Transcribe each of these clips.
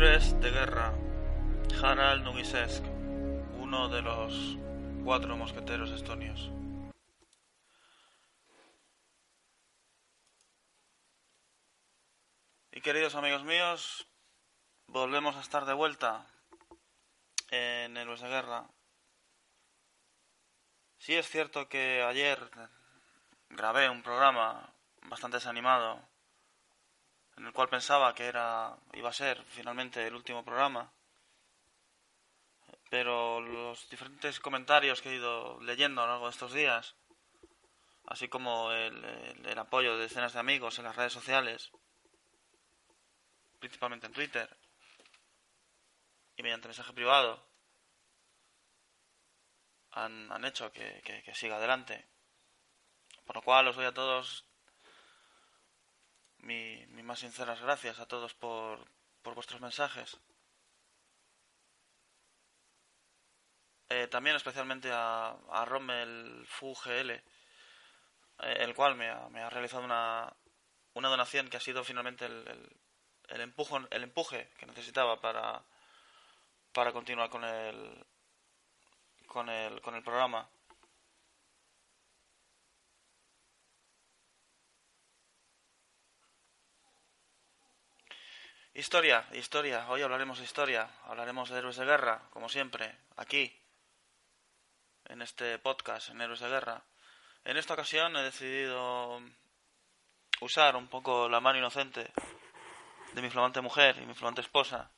Héroes de guerra. Harald Nugisesk, uno de los cuatro mosqueteros estonios. Y queridos amigos míos, volvemos a estar de vuelta en Héroes de Guerra. Sí es cierto que ayer grabé un programa bastante desanimado en el cual pensaba que era iba a ser finalmente el último programa. Pero los diferentes comentarios que he ido leyendo a lo largo de estos días, así como el, apoyo de decenas de amigos en las redes sociales, principalmente en Twitter y mediante mensaje privado, han, han hecho que, que, que siga adelante. Por lo cual os doy a todos mi, mi más sinceras gracias a todos por, por vuestros mensajes. Eh, también especialmente a, a Rommel FUGL, eh, el cual me ha, me ha realizado una, una donación que ha sido finalmente el, el, el, el empuje que necesitaba para, para continuar con el, con el, con el programa. Historia, historia. Hoy hablaremos de historia. Hablaremos de héroes de guerra, como siempre, aquí, en este podcast, en Héroes de Guerra. En esta ocasión he decidido usar un poco la mano inocente de mi flamante mujer y mi flamante esposa,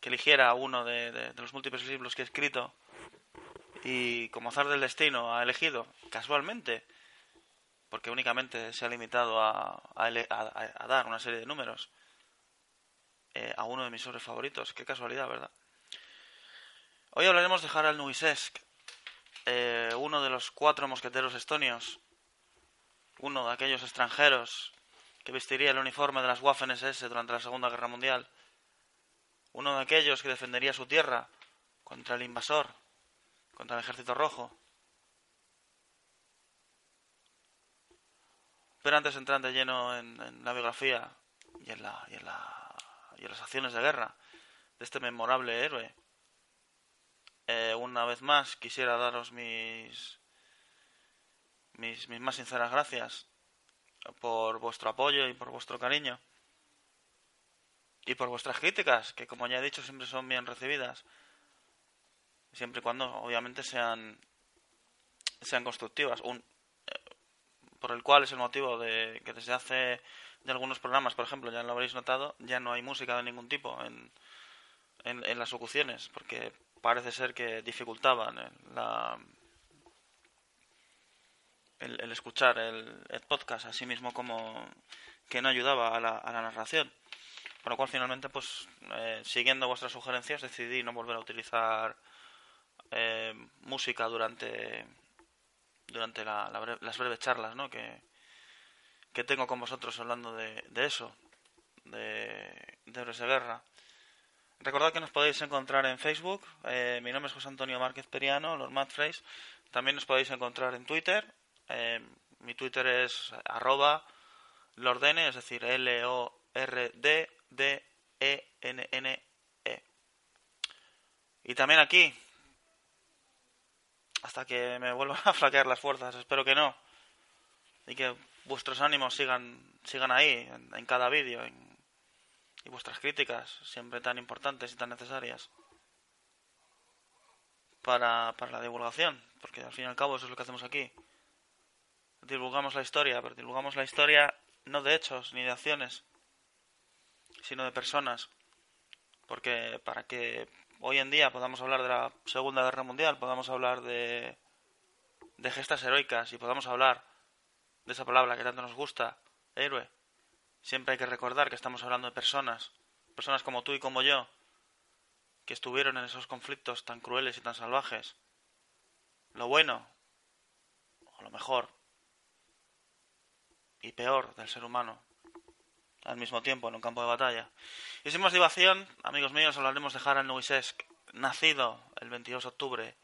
que eligiera uno de, los múltiples libros que he escrito y como azar del destino ha elegido, casualmente, porque únicamente se ha limitado a, a, a dar una serie de números, eh, a uno de mis sobres favoritos. Qué casualidad, ¿verdad? Hoy hablaremos de Harald Nuisesk, eh, uno de los cuatro mosqueteros estonios, uno de aquellos extranjeros que vestiría el uniforme de las Waffen SS durante la Segunda Guerra Mundial, uno de aquellos que defendería su tierra contra el invasor, contra el Ejército Rojo. Pero antes de de lleno en, en la biografía y en la, y en la y las acciones de guerra de este memorable héroe. Eh, una vez más quisiera daros mis, mis, mis más sinceras gracias por vuestro apoyo y por vuestro cariño y por vuestras críticas, que como ya he dicho siempre son bien recibidas, siempre y cuando obviamente sean sean constructivas, eh, por el cual es el motivo de que desde hace de algunos programas, por ejemplo, ya lo habréis notado, ya no hay música de ningún tipo en, en, las locuciones, porque parece ser que dificultaban la, el, el, escuchar el, el, podcast, así mismo como que no ayudaba a la, a la narración. Por lo cual, finalmente, pues eh, siguiendo vuestras sugerencias, decidí no volver a utilizar eh, música durante durante la, la las breves charlas ¿no? que, que tengo con vosotros hablando de, eso, de, de de Guerra. Recordad que nos podéis encontrar en Facebook. Eh, mi nombre es José Antonio Márquez Periano, Lord Madphrase. También nos podéis encontrar en Twitter. Eh, mi Twitter es arroba lordene, es decir, L-O-R-D-D-E-N-N-E. -E. Y también aquí, hasta que me vuelvan a flaquear las fuerzas, espero que no. Y que vuestros ánimos sigan, sigan ahí, en, cada vídeo, y vuestras críticas, siempre tan importantes y tan necesarias para, para la divulgación, porque al fin y al cabo eso es lo que hacemos aquí. Divulgamos la historia, pero divulgamos la historia no de hechos ni de acciones, sino de personas. Porque para que hoy en día podamos hablar de la Segunda Guerra Mundial, podamos hablar de, de gestas heroicas y podamos hablar de esa palabra que tanto nos gusta, héroe, siempre hay que recordar que estamos hablando de personas, personas como tú y como yo, que estuvieron en esos conflictos tan crueles y tan salvajes. Lo bueno, o lo mejor, y peor del ser humano, al mismo tiempo en un campo de batalla. Y sin más divación, amigos míos, hablaremos de Harald Nuisesk, nacido el 22 de octubre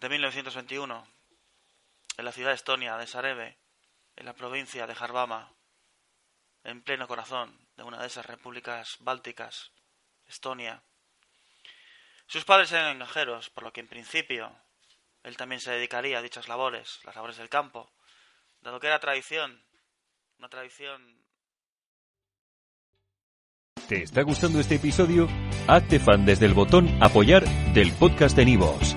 de 1921 en la ciudad estonia de Sareve, en la provincia de Jarbama, en pleno corazón de una de esas repúblicas bálticas Estonia. Sus padres eran granjeros, por lo que en principio él también se dedicaría a dichas labores, las labores del campo, dado que era tradición, una tradición... ¿Te está gustando este episodio? Hazte fan desde el botón apoyar del podcast de Nivos.